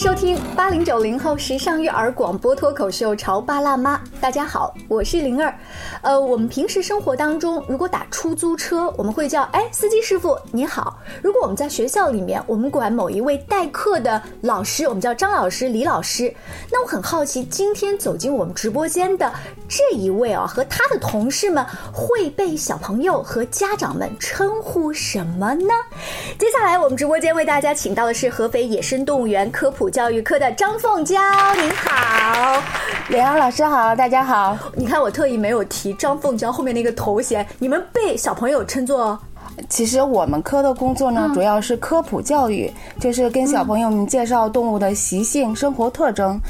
收听八零九零后时尚育儿广播脱口秀《潮爸辣妈》。大家好，我是灵儿。呃，我们平时生活当中，如果打出租车，我们会叫哎司机师傅你好；如果我们在学校里面，我们管某一位代课的老师，我们叫张老师、李老师。那我很好奇，今天走进我们直播间的这一位啊，和他的同事们会被小朋友和家长们称呼什么呢？接下来我们直播间为大家请到的是合肥野生动物园科普教育科的张凤娇，您好，李阳老师好，大家好。你看我特意没有提张凤娇后面那个头衔，你们被小朋友称作。其实我们科的工作呢，主要是科普教育，就是跟小朋友们介绍动物的习性、生活特征。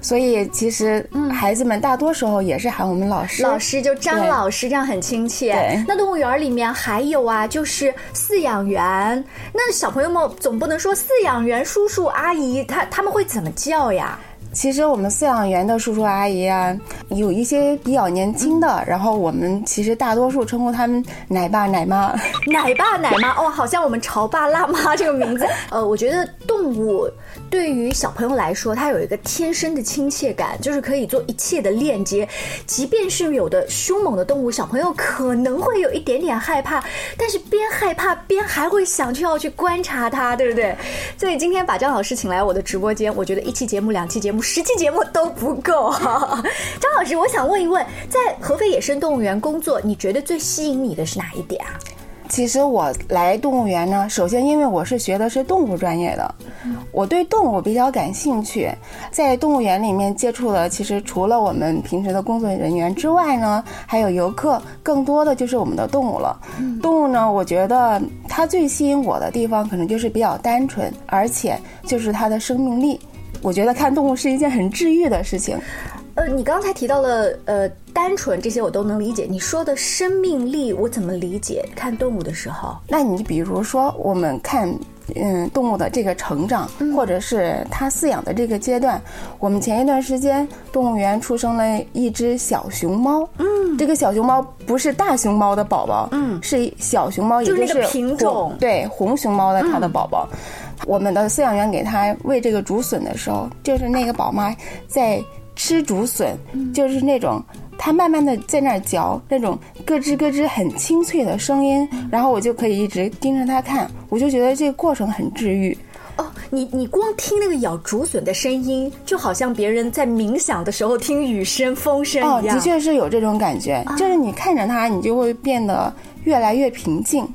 所以其实孩子们大多时候也是喊我们老师，老师就张老师，这样很亲切。那动物园里面还有啊，就是饲养员。那小朋友们总不能说饲养员叔叔阿姨，他他们会怎么叫呀？其实我们饲养员的叔叔阿姨啊，有一些比较年轻的，然后我们其实大多数称呼他们奶爸奶妈。奶爸奶妈哦，好像我们潮爸辣妈这个名字。呃，我觉得动物对于小朋友来说，它有一个天生的亲切感，就是可以做一切的链接。即便是有的凶猛的动物，小朋友可能会有一点点害怕，但是边害怕边还会想去要去观察它，对不对？所以今天把张老师请来我的直播间，我觉得一期节目、两期节目。十期节目都不够哈，张老师，我想问一问，在合肥野生动物园工作，你觉得最吸引你的是哪一点啊？其实我来动物园呢，首先因为我是学的是动物专业的，我对动物比较感兴趣，在动物园里面接触的，其实除了我们平时的工作人员之外呢，还有游客，更多的就是我们的动物了。动物呢，我觉得它最吸引我的地方，可能就是比较单纯，而且就是它的生命力。我觉得看动物是一件很治愈的事情。呃，你刚才提到了呃单纯这些我都能理解。你说的生命力我怎么理解？看动物的时候，那你比如说我们看嗯动物的这个成长，或者是它饲养的这个阶段。我们前一段时间动物园出生了一只小熊猫，嗯，这个小熊猫不是大熊猫的宝宝，嗯，是小熊猫，也就是品种，对红熊猫的它的宝宝。我们的饲养员给它喂这个竹笋的时候，就是那个宝妈在吃竹笋，就是那种它慢慢的在那儿嚼那种咯吱咯吱很清脆的声音，然后我就可以一直盯着它看，我就觉得这个过程很治愈。哦，你你光听那个咬竹笋的声音，就好像别人在冥想的时候听雨声风声一样。哦，的确是有这种感觉，就是你看着它，你就会变得越来越平静。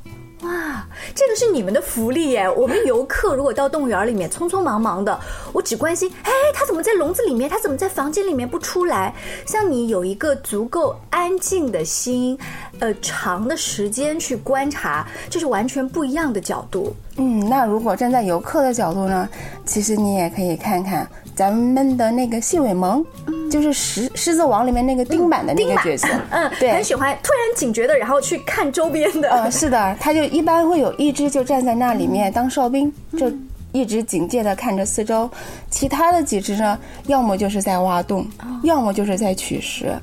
这个是你们的福利耶！我们游客如果到动物园里面匆匆忙忙的，我只关心，哎，它怎么在笼子里面？它怎么在房间里面不出来？像你有一个足够安静的心，呃，长的时间去观察，这是完全不一样的角度。嗯，那如果站在游客的角度呢？其实你也可以看看咱们的那个细尾萌，就是《狮狮子王》里面那个丁满的那个角色，嗯，对，很喜欢突然警觉的，然后去看周边。的。嗯，是的，他就一般会有一只就站在那里面当哨兵，就一直警戒的看着四周，其他的几只呢，要么就是在挖洞，要么就是在取食。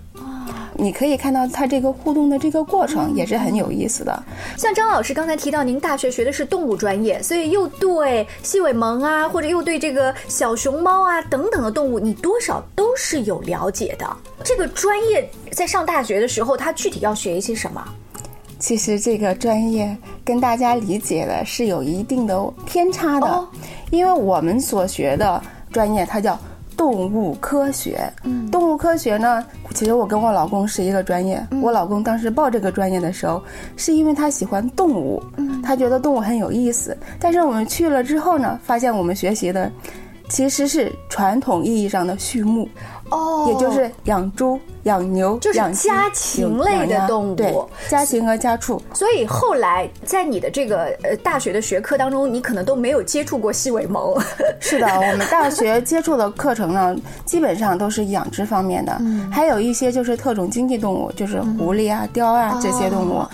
你可以看到它这个互动的这个过程也是很有意思的。像张老师刚才提到，您大学学的是动物专业，所以又对细尾萌啊，或者又对这个小熊猫啊等等的动物，你多少都是有了解的。这个专业在上大学的时候，它具体要学一些什么？其实这个专业跟大家理解的是有一定的偏差的，因为我们所学的专业它叫。动物科学，嗯，动物科学呢，其实我跟我老公是一个专业。我老公当时报这个专业的时候，是因为他喜欢动物，嗯，他觉得动物很有意思。但是我们去了之后呢，发现我们学习的其实是传统意义上的畜牧，哦，也就是养猪。养牛就是家禽类的动物，对家禽和家畜。所以后来在你的这个呃大学的学科当中，你可能都没有接触过细尾獴。是的，我们大学接触的课程呢，基本上都是养殖方面的，还有一些就是特种经济动物，就是狐狸啊、雕啊这些动物。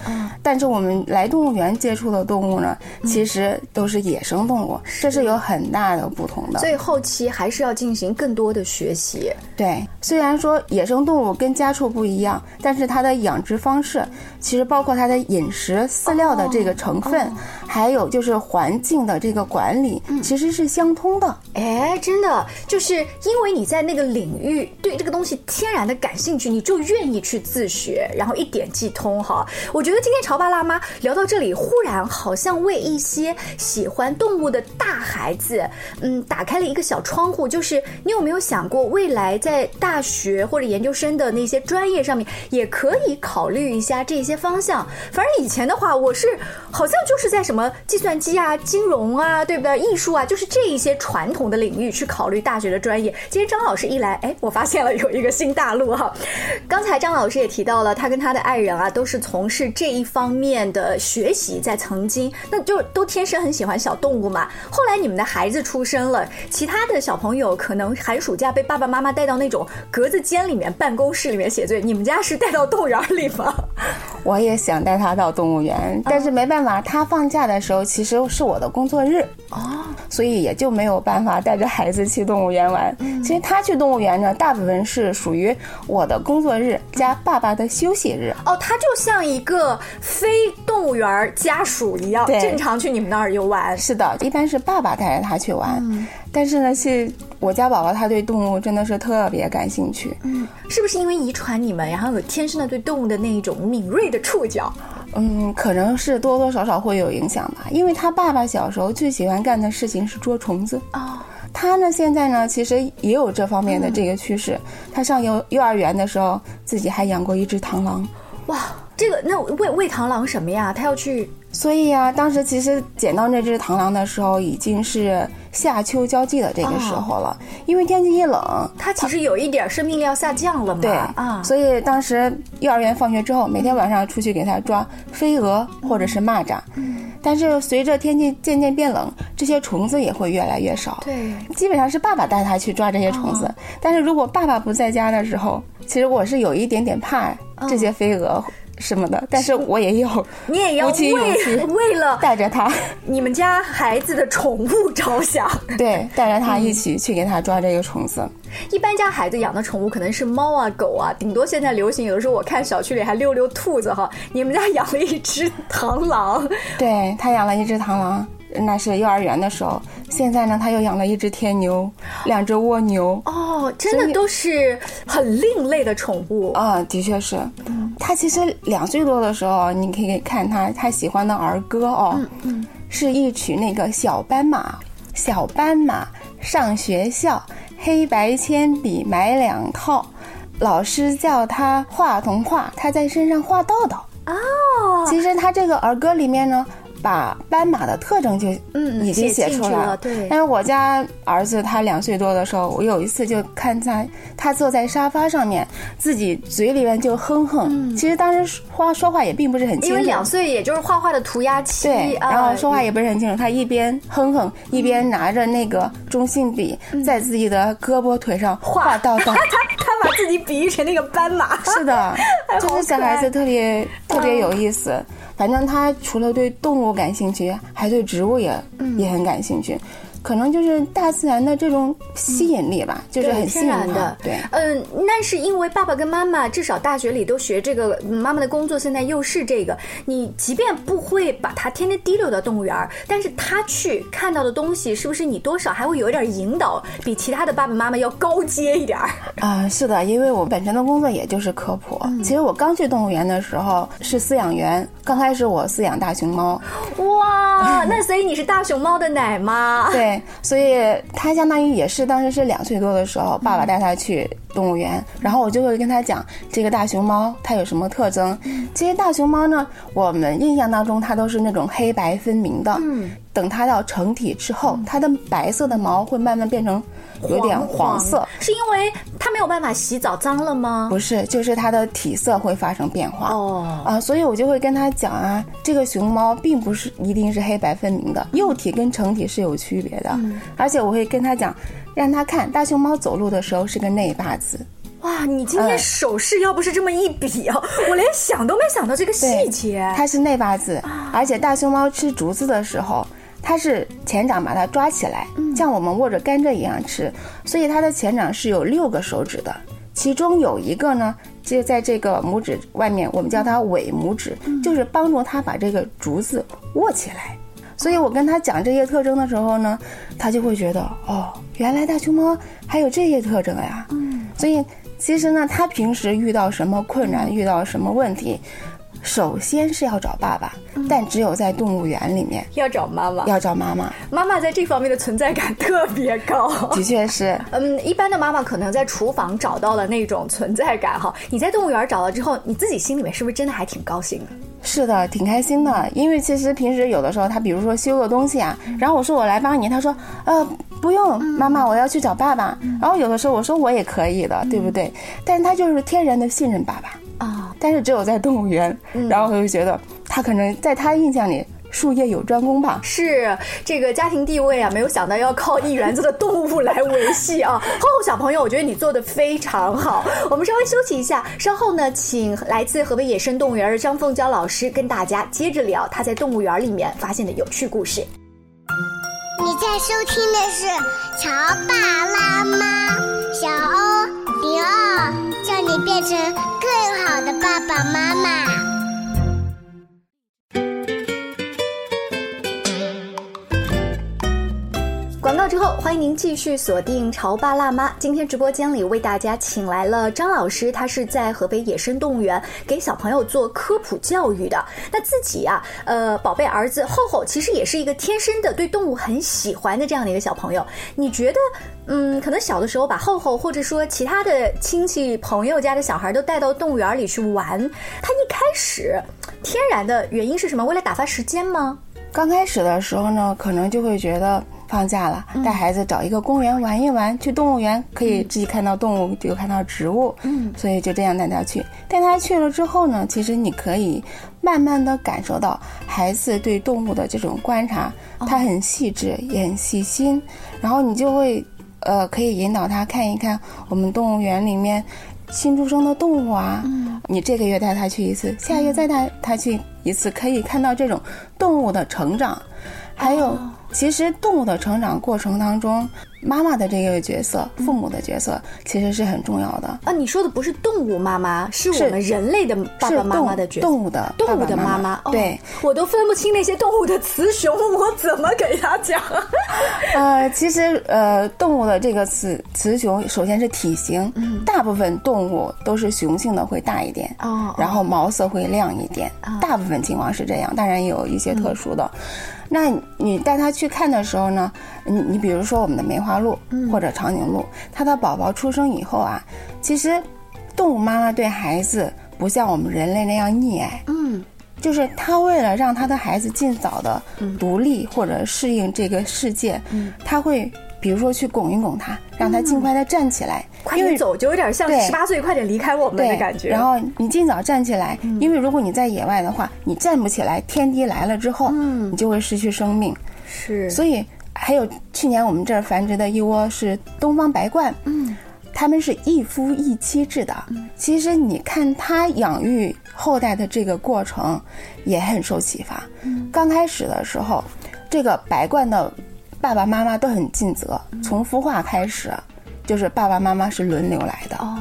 但是我们来动物园接触的动物呢，其实都是野生动物，这是有很大的不同的。所以后期还是要进行更多的学习。对，虽然说野生动物。跟家畜不一样，但是它的养殖方式其实包括它的饮食饲料的这个成分，还有就是环境的这个管理，其实是相通的。哎，真的，就是因为你在那个领域对这个东西天然的感兴趣，你就愿意去自学，然后一点即通哈。我觉得今天潮爸辣妈聊到这里，忽然好像为一些喜欢动物的大孩子，嗯，打开了一个小窗户。就是你有没有想过，未来在在大学或者研究生的那些专业上面，也可以考虑一下这些方向？反正以前的话，我是好像就是在什么计算机啊、金融啊，对不对？艺术啊，就是这一些传统的领域去考虑大学的专业。今天张老师一来，哎，我发现了有一个新大陆哈。刚才张老师也提到了，他跟他的爱人啊，都是从事这一方面的学习，在曾经，那就都天生很喜欢小动物嘛。后来你们的孩子出生了，其他的小朋友可能寒暑假被爸爸妈妈带到那种格子间里面、办公室里面写作业，你们家是带到动物园里吗？我也想带他到动物园，但是没办法，他放假的时候其实是我的工作日哦，所以也就没有办法带着孩子去动物园玩。其实他去动物园呢，大部分是属于我的工作日加爸爸的休息日。哦，他就像一个非动物园家属一样，正常去你们那儿游玩。是的，一般是爸爸带着他去玩，但是呢，是我家宝宝他对动物真的是特别感兴趣。嗯，是不是因为遗传你们，然后有天生的对动物的那一种敏锐的触角？嗯，可能是多多少少会有影响吧。因为他爸爸小时候最喜欢干的事情是捉虫子。哦，他呢现在呢其实也有这方面的这个趋势。他上幼幼儿园的时候，自己还养过一只螳螂。哇，这个那喂喂螳螂什么呀？他要去。所以呀，当时其实捡到那只螳螂的时候，已经是夏秋交际的这个时候了。因为天气一冷，它其实有一点生命力要下降了嘛。对啊，所以当时幼儿园放学之后，每天晚上出去给它抓飞蛾或者是蚂蚱。嗯。但是随着天气渐渐变冷，这些虫子也会越来越少。对。基本上是爸爸带它去抓这些虫子，但是如果爸爸不在家的时候，其实我是有一点点怕这些飞蛾。什么的，但是我也有，你也要为为了带着他，你们家孩子的宠物着想，对，带着他一起去给他抓这个虫子。一般家孩子养的宠物可能是猫啊、狗啊，顶多现在流行，有的时候我看小区里还溜溜兔子哈。你们家养了一只螳螂，对他养了一只螳螂。那是幼儿园的时候，现在呢，他又养了一只天牛，两只蜗牛。哦，真的都是很另类的宠物啊，的确是。他其实两岁多的时候，你可以看他他喜欢的儿歌哦，是一曲那个小斑马，小斑马上学校，黑白铅笔买两套，老师叫他画童话，他在身上画道道。哦，其实他这个儿歌里面呢。把斑马的特征就嗯已经写出来了，对。但是我家儿子他两岁多的时候，我有一次就看他，他坐在沙发上面，自己嘴里面就哼哼。其实当时话说话也并不是很清楚，因为两岁也就是画画的涂鸦期。对，然后说话也不是很清楚。他一边哼哼，一边拿着那个中性笔，在自己的胳膊腿上画道道。他他把自己比喻成那个斑马。是的，就是小孩子特别特别有意思。反正他除了对动物感兴趣，还对植物也也很感兴趣。可能就是大自然的这种吸引力吧，就是很天然的。对，嗯，那是因为爸爸跟妈妈至少大学里都学这个，妈妈的工作现在又是这个。你即便不会把他天天提溜到动物园儿，但是他去看到的东西，是不是你多少还会有一点引导，比其他的爸爸妈妈要高阶一点儿？啊，是的，因为我本身的工作也就是科普。其实我刚去动物园的时候是饲养员，刚开始我饲养大熊猫。哇，那所以你是大熊猫的奶妈？对。所以他相当于也是当时是两岁多的时候，爸爸带他去动物园，然后我就会跟他讲这个大熊猫它有什么特征。其实大熊猫呢，我们印象当中它都是那种黑白分明的。嗯，等它到成体之后，它的白色的毛会慢慢变成。有点黄色，是因为它没有办法洗澡脏了吗？不是，就是它的体色会发生变化。哦啊，所以我就会跟他讲啊，这个熊猫并不是一定是黑白分明的，幼体跟成体是有区别的。而且我会跟他讲，让他看大熊猫走路的时候是个内八字。哇，你今天手势要不是这么一比啊，我连想都没想到这个细节。它是内八字，而且大熊猫吃竹子的时候。它是前掌把它抓起来，像我们握着甘蔗一样吃，所以它的前掌是有六个手指的，其中有一个呢就在这个拇指外面，我们叫它尾拇指，就是帮助它把这个竹子握起来。所以我跟他讲这些特征的时候呢，他就会觉得哦，原来大熊猫还有这些特征呀。嗯，所以其实呢，他平时遇到什么困难，遇到什么问题。首先是要找爸爸，但只有在动物园里面要找妈妈，要找妈妈。妈妈在这方面的存在感特别高，的确是。嗯，一般的妈妈可能在厨房找到了那种存在感哈，你在动物园找到之后，你自己心里面是不是真的还挺高兴的？是的，挺开心的。因为其实平时有的时候，他比如说修个东西啊，然后我说我来帮你，他说呃不用，妈妈我要去找爸爸。然后有的时候我说我也可以的，对不对？但是他就是天然的信任爸爸。啊！但是只有在动物园，然后我就觉得他可能在他印象里术业有专攻吧。是这个家庭地位啊，没有想到要靠一园子的动物来维系啊。厚厚小朋友，我觉得你做的非常好。我们稍微休息一下，稍后呢，请来自河北野生动物园的张凤娇老师跟大家接着聊他在动物园里面发现的有趣故事。你在收听的是《乔爸拉妈》，小欧零二，让你变成。更好的爸爸妈妈。之后，欢迎您继续锁定《潮爸辣妈》。今天直播间里为大家请来了张老师，他是在河北野生动物园给小朋友做科普教育的。那自己啊，呃，宝贝儿子厚厚其实也是一个天生的对动物很喜欢的这样的一个小朋友。你觉得，嗯，可能小的时候把厚厚或者说其他的亲戚朋友家的小孩都带到动物园里去玩，他一开始天然的原因是什么？为了打发时间吗？刚开始的时候呢，可能就会觉得。放假了，带孩子找一个公园玩一玩。去动物园可以既看到动物，又看到植物。嗯，所以就这样带他去。带他去了之后呢，其实你可以慢慢的感受到孩子对动物的这种观察，他很细致，也很细心。然后你就会，呃，可以引导他看一看我们动物园里面新出生的动物啊。嗯，你这个月带他去一次，下月再带他去一次，可以看到这种动物的成长，还有。其实动物的成长过程当中，妈妈的这个角色，父母的角色其实是很重要的啊。你说的不是动物妈妈，是我们人类的爸爸妈妈的角色。动物的动物的妈妈，对，我都分不清那些动物的雌雄，我怎么给他讲？呃，其实呃，动物的这个雌雌雄，首先是体型，大部分动物都是雄性的会大一点，哦，然后毛色会亮一点，大部分情况是这样，当然也有一些特殊的。那你带他去看的时候呢？你你比如说我们的梅花鹿或者长颈鹿，它的宝宝出生以后啊，其实动物妈妈对孩子不像我们人类那样溺爱，嗯，就是他为了让他的孩子尽早的独立或者适应这个世界，嗯，他会。比如说去拱一拱他，让他尽快的站起来，快点走，就有点像十八岁快点离开我们的感觉。然后你尽早站起来，因为如果你在野外的话，你站不起来，天敌来了之后，你就会失去生命。是，所以还有去年我们这儿繁殖的一窝是东方白鹳，嗯，他们是一夫一妻制的。其实你看它养育后代的这个过程也很受启发。刚开始的时候，这个白鹳的。爸爸妈妈都很尽责，从孵化开始，就是爸爸妈妈是轮流来的。哦，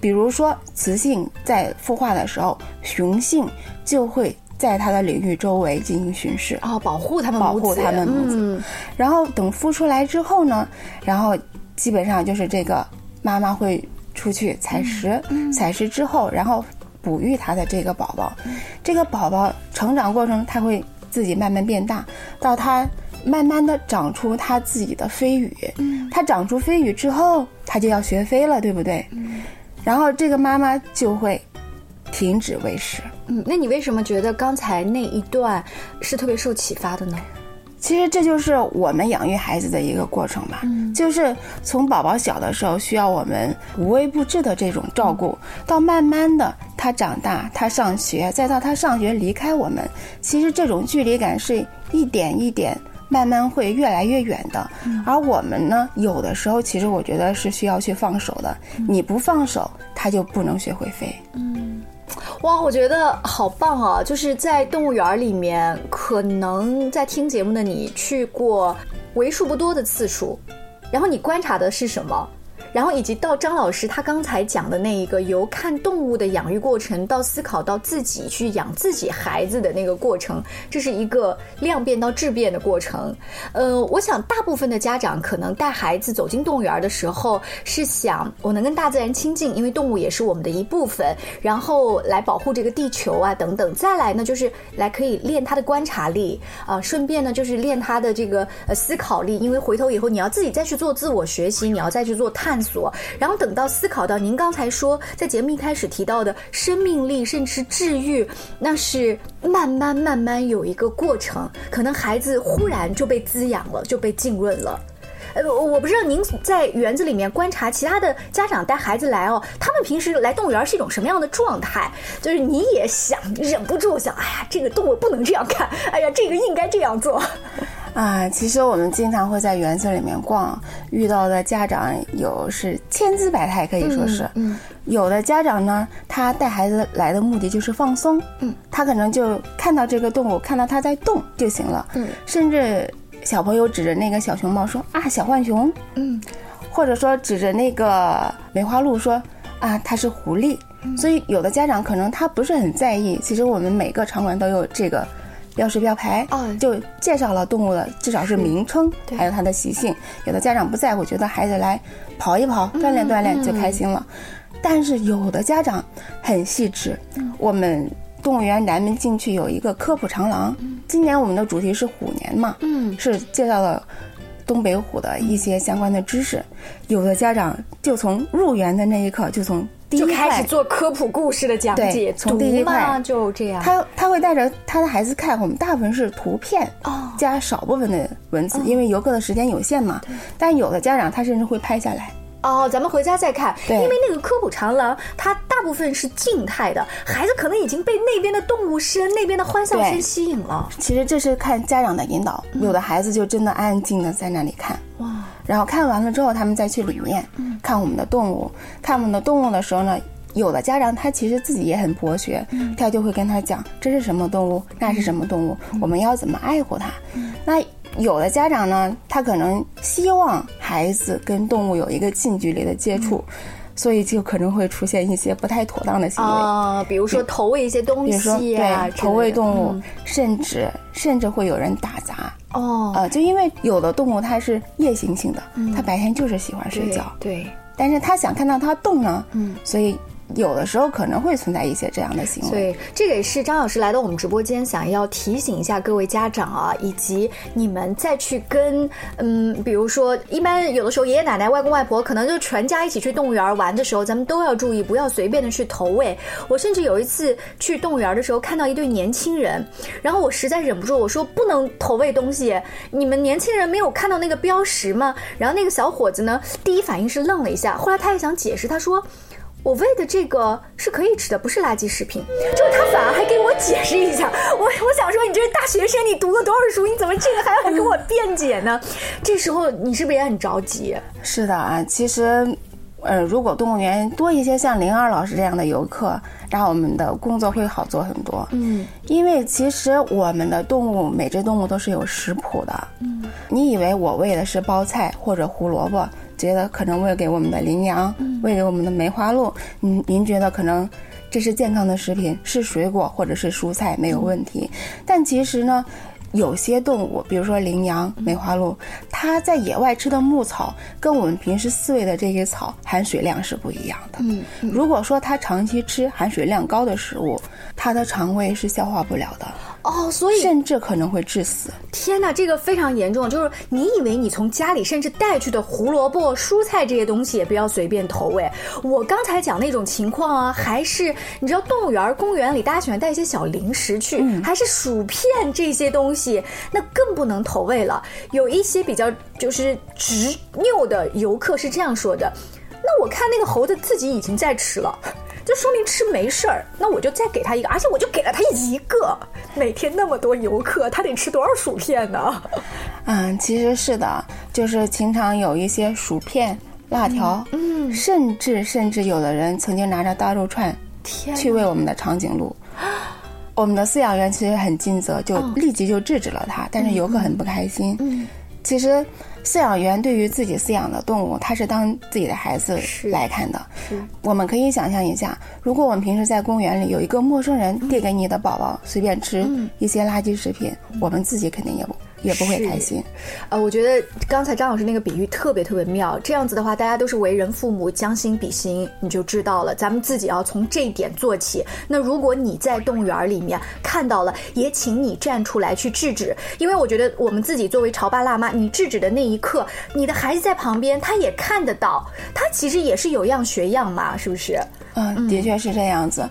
比如说雌性在孵化的时候，雄性就会在它的领域周围进行巡视，哦，保护它们，保护它们母子。然后等孵出来之后呢，然后基本上就是这个妈妈会出去采食，采食之后，然后哺育它的这个宝宝。这个宝宝成长过程，它会自己慢慢变大，到它。慢慢的长出它自己的飞羽，它长出飞羽之后，它就要学飞了，对不对？然后这个妈妈就会停止喂食。嗯，那你为什么觉得刚才那一段是特别受启发的呢？其实这就是我们养育孩子的一个过程吧，就是从宝宝小的时候需要我们无微不至的这种照顾，到慢慢的他长大，他上学，再到他上学离开我们，其实这种距离感是一点一点。慢慢会越来越远的，而我们呢，有的时候其实我觉得是需要去放手的。你不放手，它就不能学会飞。嗯，哇，我觉得好棒啊！就是在动物园里面，可能在听节目的你去过为数不多的次数，然后你观察的是什么？然后以及到张老师他刚才讲的那一个由看动物的养育过程到思考到自己去养自己孩子的那个过程，这是一个量变到质变的过程。呃，我想大部分的家长可能带孩子走进动物园的时候是想我能跟大自然亲近，因为动物也是我们的一部分，然后来保护这个地球啊等等。再来呢，就是来可以练他的观察力啊，顺便呢就是练他的这个呃思考力，因为回头以后你要自己再去做自我学习，你要再去做探探索，然后等到思考到您刚才说在节目一开始提到的生命力，甚至治愈，那是慢慢慢慢有一个过程，可能孩子忽然就被滋养了，就被浸润了。呃，我不知道您在园子里面观察其他的家长带孩子来哦，他们平时来动物园是一种什么样的状态？就是你也想忍不住想，哎呀，这个动物不能这样看，哎呀，这个应该这样做。啊，其实我们经常会在园子里面逛，遇到的家长有是千姿百态，可以说是。嗯。有的家长呢，他带孩子来的目的就是放松。嗯。他可能就看到这个动物，看到它在动就行了。嗯。甚至小朋友指着那个小熊猫说：“啊，小浣熊。”嗯。或者说指着那个梅花鹿说：“啊，它是狐狸。”所以有的家长可能他不是很在意。其实我们每个场馆都有这个。标识标牌啊，就介绍了动物的至少是名称，还有它的习性。有的家长不在乎，觉得孩子来跑一跑、锻炼锻炼就开心了。但是有的家长很细致。我们动物园南门进去有一个科普长廊，今年我们的主题是虎年嘛，嗯，是介绍了东北虎的一些相关的知识。有的家长就从入园的那一刻就从。就开始做科普故事的讲解，从第一块就这样。他他会带着他的孩子看，我们大部分是图片，哦，加少部分的文字，因为游客的时间有限嘛。但有的家长他甚至会拍下来。哦，咱们回家再看。对，因为那个科普长廊，它大部分是静态的，孩子可能已经被那边的动物声、那边的欢笑声吸引了。其实这是看家长的引导，有的孩子就真的安安静静的在那里看。哇。然后看完了之后，他们再去里面看我们的动物。看我们的动物的时候呢，有的家长他其实自己也很博学，他就会跟他讲这是什么动物，那是什么动物，我们要怎么爱护它。那有的家长呢，他可能希望孩子跟动物有一个近距离的接触，所以就可能会出现一些不太妥当的行为。啊，比如说投喂一些东西，比如说对投喂动物，甚至甚至会有人打砸。哦，呃，就因为有的动物它是夜行性的，它白天就是喜欢睡觉，对，但是它想看到它动呢，嗯，所以。有的时候可能会存在一些这样的行为，对，这个也是张老师来到我们直播间想要提醒一下各位家长啊，以及你们再去跟嗯，比如说一般有的时候爷爷奶奶、外公外婆可能就全家一起去动物园玩的时候，咱们都要注意，不要随便的去投喂。我甚至有一次去动物园的时候，看到一对年轻人，然后我实在忍不住，我说不能投喂东西，你们年轻人没有看到那个标识吗？然后那个小伙子呢，第一反应是愣了一下，后来他也想解释，他说。我喂的这个是可以吃的，不是垃圾食品。就是他反而还给我解释一下，我我想说，你这是大学生，你读了多少书？你怎么这个还要跟我辩解呢？这时候你是不是也很着急？是的啊，其实，呃，如果动物园多一些像灵儿老师这样的游客，然后我们的工作会好做很多。嗯，因为其实我们的动物每只动物都是有食谱的。嗯，你以为我喂的是包菜或者胡萝卜？觉得可能喂给我们的羚羊，喂给我们的梅花鹿，您您觉得可能这是健康的食品，是水果或者是蔬菜没有问题，但其实呢。有些动物，比如说羚羊、梅花鹿，它在野外吃的牧草，跟我们平时饲喂的这些草含水量是不一样的。嗯，如果说它长期吃含水量高的食物，它的肠胃是消化不了的。哦，所以甚至可能会致死。天哪，这个非常严重。就是你以为你从家里甚至带去的胡萝卜、蔬菜这些东西也不要随便投喂。我刚才讲那种情况啊，还是你知道动物园、公园里大家喜欢带一些小零食去，还是薯片这些东西，那更不能投喂了。有一些比较就是执拗的游客是这样说的：“那我看那个猴子自己已经在吃了。”就说明吃没事儿，那我就再给他一个，而且我就给了他一个。每天那么多游客，他得吃多少薯片呢？嗯，其实是的，就是经常有一些薯片、辣条，嗯，甚至甚至有的人曾经拿着大肉串去喂我们的长颈鹿。我们的饲养员其实很尽责，就立即就制止了他，但是游客很不开心。其实。饲养员对于自己饲养的动物，他是当自己的孩子来看的。是，我们可以想象一下，如果我们平时在公园里有一个陌生人递给你的宝宝随便吃一些垃圾食品，我们自己肯定也不。也不会开心，呃，我觉得刚才张老师那个比喻特别特别妙。这样子的话，大家都是为人父母，将心比心，你就知道了。咱们自己要从这一点做起。那如果你在动物园里面看到了，也请你站出来去制止，因为我觉得我们自己作为潮爸辣妈，你制止的那一刻，你的孩子在旁边，他也看得到，他其实也是有样学样嘛，是不是？嗯，的确是这样子。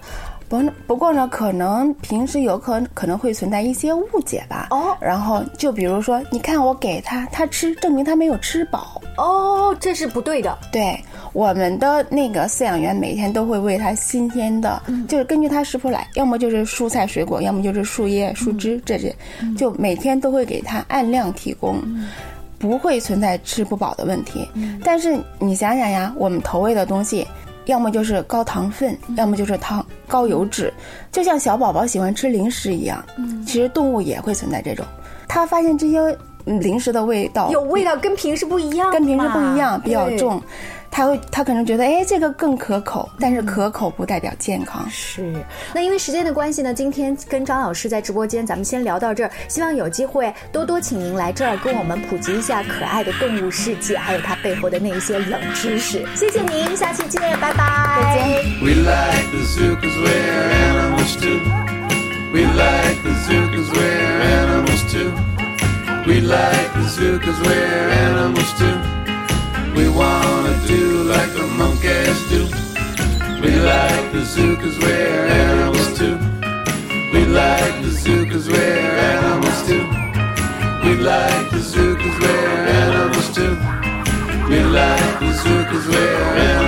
不不过呢，可能平时有可可能会存在一些误解吧。哦，然后就比如说，你看我给他他吃，证明他没有吃饱。哦，这是不对的。对，我们的那个饲养员每天都会喂他新鲜的，就是根据他食谱来，要么就是蔬菜水果，要么就是树叶树枝这些，就每天都会给他按量提供，不会存在吃不饱的问题。但是你想想呀，我们投喂的东西。要么就是高糖分，要么就是糖高油脂，就像小宝宝喜欢吃零食一样。嗯，其实动物也会存在这种，他发现这些零食的味道有味道，跟平时不一样，跟平时不一样，比较重。他会，他可能觉得，哎，这个更可口，但是可口不代表健康。是。那因为时间的关系呢，今天跟张老师在直播间，咱们先聊到这儿。希望有机会多多请您来这儿，跟我们普及一下可爱的动物世界，还有它背后的那一些冷知识。谢谢您，下期见，拜拜。再见。We wanna do like the monkeys do. We like the zoo cause we're animals too. We like the zoo cause we're animals too. We wanna do like the monkeys do. We like the bazookas, we're animals too. We like the bazookas, we're animals too. We like the bazookas, we're animals too. We like the bazookas, we're animals. too.